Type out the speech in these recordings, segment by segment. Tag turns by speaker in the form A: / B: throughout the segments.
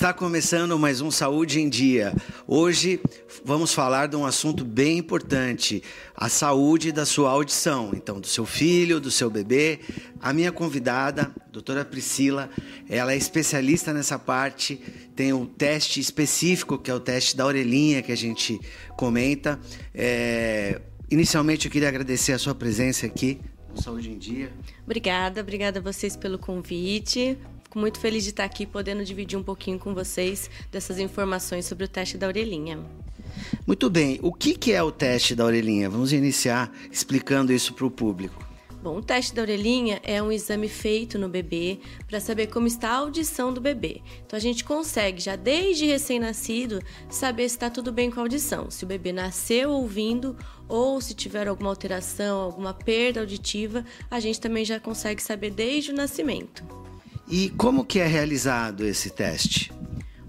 A: Está começando mais um Saúde em Dia. Hoje vamos falar de um assunto bem importante: a saúde da sua audição. Então, do seu filho, do seu bebê. A minha convidada, doutora Priscila, ela é especialista nessa parte. Tem um teste específico, que é o teste da orelhinha, que a gente comenta. É... Inicialmente, eu queria agradecer a sua presença aqui Saúde em Dia.
B: Obrigada, obrigada a vocês pelo convite. Fico muito feliz de estar aqui podendo dividir um pouquinho com vocês dessas informações sobre o teste da orelhinha.
A: Muito bem. O que é o teste da orelhinha? Vamos iniciar explicando isso para o público.
B: Bom, o teste da orelhinha é um exame feito no bebê para saber como está a audição do bebê. Então a gente consegue já desde recém-nascido saber se está tudo bem com a audição, se o bebê nasceu ouvindo ou se tiver alguma alteração, alguma perda auditiva, a gente também já consegue saber desde o nascimento.
A: E como que é realizado esse teste?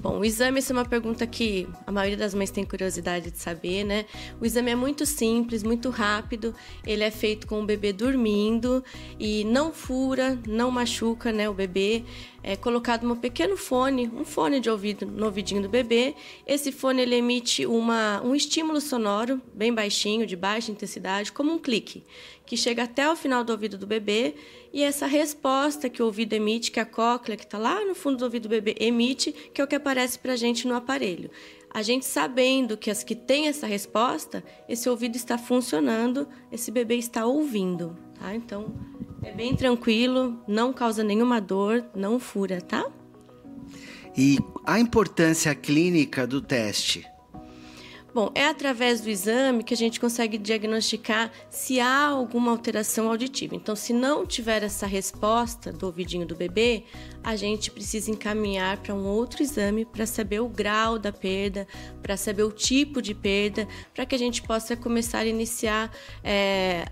B: Bom, o exame essa é uma pergunta que a maioria das mães tem curiosidade de saber, né? O exame é muito simples, muito rápido. Ele é feito com o bebê dormindo e não fura, não machuca, né, o bebê. É colocado um pequeno fone, um fone de ouvido no ouvidinho do bebê. Esse fone ele emite uma, um estímulo sonoro bem baixinho, de baixa intensidade, como um clique, que chega até o final do ouvido do bebê e essa resposta que o ouvido emite, que a cóclea, que está lá no fundo do ouvido do bebê, emite, que é o que aparece para a gente no aparelho. A gente sabendo que as que têm essa resposta, esse ouvido está funcionando, esse bebê está ouvindo, tá? Então, é bem tranquilo, não causa nenhuma dor, não fura, tá?
A: E a importância clínica do teste?
B: Bom, é através do exame que a gente consegue diagnosticar se há alguma alteração auditiva. Então, se não tiver essa resposta do ouvidinho do bebê, a gente precisa encaminhar para um outro exame para saber o grau da perda, para saber o tipo de perda, para que a gente possa começar a iniciar. É,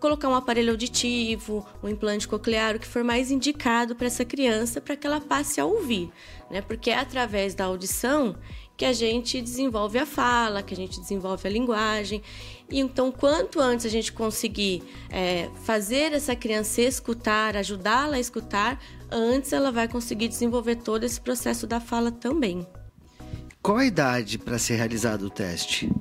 B: colocar um aparelho auditivo, um implante coclear, o que for mais indicado para essa criança, para que ela passe a ouvir, né? Porque é através da audição que a gente desenvolve a fala, que a gente desenvolve a linguagem. E então, quanto antes a gente conseguir é, fazer essa criança escutar, ajudá-la a escutar, antes ela vai conseguir desenvolver todo esse processo da fala também.
A: Qual a idade para ser realizado o teste?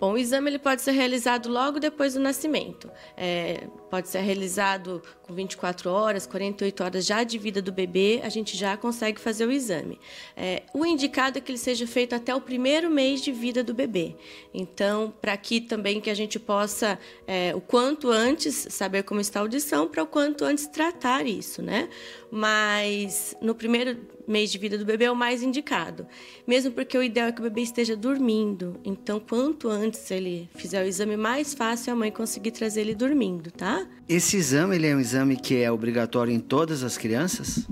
B: Bom, o exame ele pode ser realizado logo depois do nascimento. É, pode ser realizado com 24 horas, 48 horas já de vida do bebê, a gente já consegue fazer o exame. É, o indicado é que ele seja feito até o primeiro mês de vida do bebê. Então, para que também que a gente possa, é, o quanto antes, saber como está a audição, para o quanto antes tratar isso, né? Mas no primeiro mês de vida do bebê é o mais indicado. Mesmo porque o ideal é que o bebê esteja dormindo. Então, quanto antes ele fizer o exame, mais fácil a mãe conseguir trazer ele dormindo, tá?
A: Esse exame ele é um exame que é obrigatório em todas as crianças?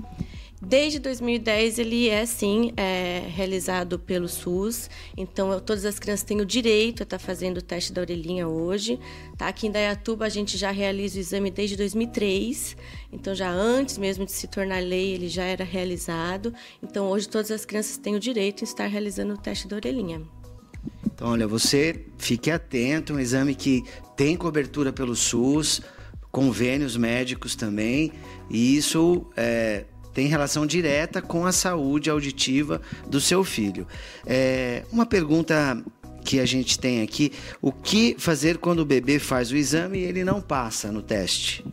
B: Desde 2010 ele é sim é, realizado pelo SUS, então todas as crianças têm o direito a estar fazendo o teste da orelhinha hoje. Tá? Aqui em Dayatuba a gente já realiza o exame desde 2003, então já antes mesmo de se tornar lei ele já era realizado. Então hoje todas as crianças têm o direito de estar realizando o teste da orelhinha.
A: Então olha, você fique atento, um exame que tem cobertura pelo SUS, convênios médicos também, e isso é, tem relação direta com a saúde auditiva do seu filho. É, uma pergunta que a gente tem aqui: o que fazer quando o bebê faz o exame e ele não passa no teste?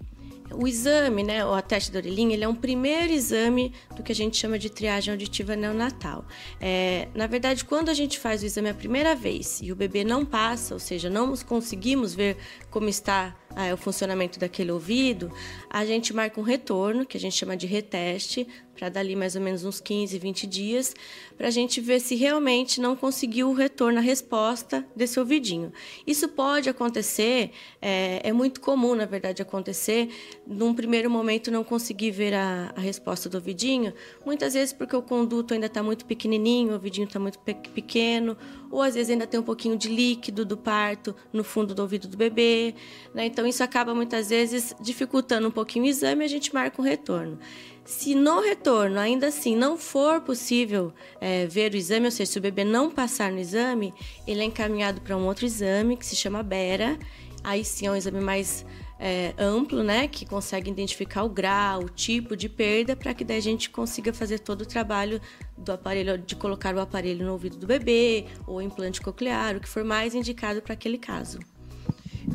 B: O exame, né, o teste da orelhinha, ele é um primeiro exame do que a gente chama de triagem auditiva neonatal. É, na verdade, quando a gente faz o exame a primeira vez e o bebê não passa, ou seja, não conseguimos ver como está é, o funcionamento daquele ouvido, a gente marca um retorno, que a gente chama de reteste, para dali mais ou menos uns 15, 20 dias, para a gente ver se realmente não conseguiu o retorno, a resposta desse ouvidinho. Isso pode acontecer, é, é muito comum, na verdade, acontecer, num primeiro momento não conseguir ver a, a resposta do ouvidinho, muitas vezes porque o conduto ainda está muito pequenininho, o ouvidinho está muito pe pequeno, ou às vezes ainda tem um pouquinho de líquido do parto no fundo do ouvido do bebê. Né? Então, isso acaba muitas vezes dificultando um pouquinho o exame e a gente marca um retorno. Se no retorno ainda assim não for possível é, ver o exame, ou seja, se o bebê não passar no exame, ele é encaminhado para um outro exame que se chama BERA. Aí sim é um exame mais é, amplo, né, que consegue identificar o grau, o tipo de perda, para que daí a gente consiga fazer todo o trabalho do aparelho, de colocar o aparelho no ouvido do bebê, ou implante coclear, o que for mais indicado para aquele caso.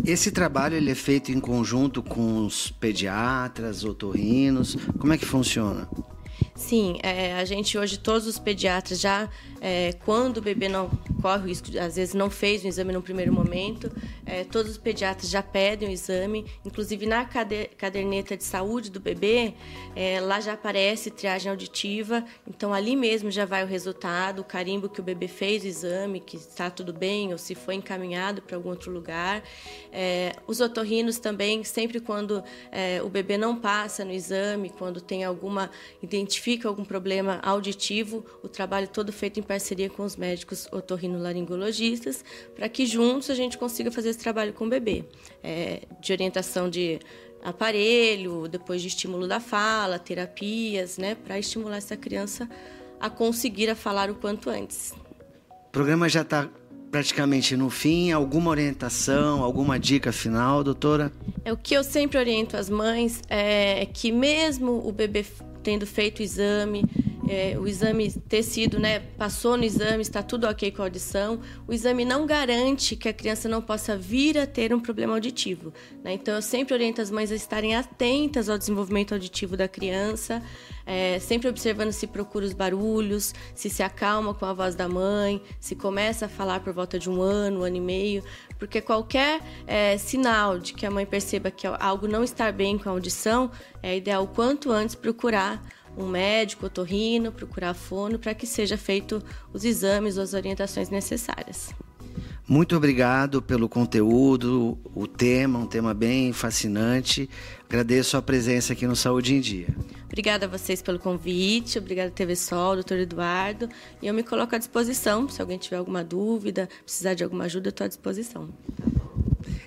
A: Esse trabalho ele é feito em conjunto com os pediatras, otorrinos. Como é que funciona?
B: Sim, é, a gente hoje, todos os pediatras já, é, quando o bebê não corre o risco, às vezes não fez o exame no primeiro momento, é, todos os pediatras já pedem o exame, inclusive na caderneta de saúde do bebê, é, lá já aparece triagem auditiva, então ali mesmo já vai o resultado, o carimbo que o bebê fez o exame, que está tudo bem, ou se foi encaminhado para algum outro lugar. É, os otorrinos também, sempre quando é, o bebê não passa no exame, quando tem alguma identificação, identifica algum problema auditivo, o trabalho todo feito em parceria com os médicos otorrinolaringologistas, para que juntos a gente consiga fazer esse trabalho com o bebê, é, de orientação de aparelho, depois de estímulo da fala, terapias, né, para estimular essa criança a conseguir a falar o quanto antes.
A: O programa já está praticamente no fim. Alguma orientação, alguma dica final, doutora?
B: É o que eu sempre oriento as mães é que mesmo o bebê tendo feito o exame, é, o exame ter sido, né, passou no exame, está tudo ok com a audição, o exame não garante que a criança não possa vir a ter um problema auditivo. Né? Então, eu sempre oriento as mães a estarem atentas ao desenvolvimento auditivo da criança, é, sempre observando se procura os barulhos, se se acalma com a voz da mãe, se começa a falar por volta de um ano, um ano e meio, porque qualquer é, sinal de que a mãe perceba que algo não está bem com a audição, é ideal quanto antes procurar um médico, otorrino, procurar fono, para que seja feito os exames ou as orientações necessárias.
A: Muito obrigado pelo conteúdo, o tema, um tema bem fascinante. Agradeço a presença aqui no Saúde em Dia.
B: Obrigada a vocês pelo convite, obrigada TV Sol, doutor Eduardo. E eu me coloco à disposição, se alguém tiver alguma dúvida, precisar de alguma ajuda, eu estou à disposição.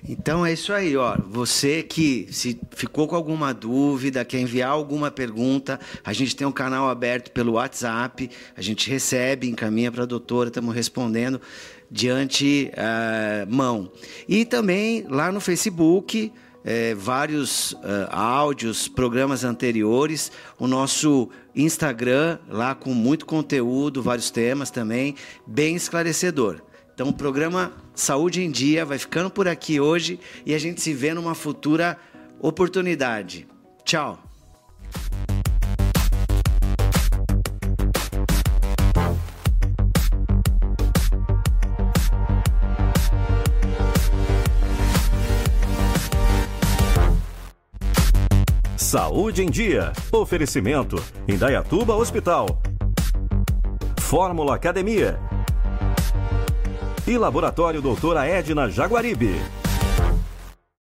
A: Então é isso aí, ó. Você que se ficou com alguma dúvida, quer enviar alguma pergunta, a gente tem um canal aberto pelo WhatsApp, a gente recebe, encaminha para a doutora, estamos respondendo diante uh, mão. E também lá no Facebook, é, vários uh, áudios, programas anteriores, o nosso Instagram lá com muito conteúdo, vários temas também, bem esclarecedor. Então o programa Saúde em Dia vai ficando por aqui hoje e a gente se vê numa futura oportunidade. Tchau!
C: Saúde em Dia. Oferecimento: Indaiatuba Hospital. Fórmula Academia. E Laboratório Doutora Edna Jaguaribe.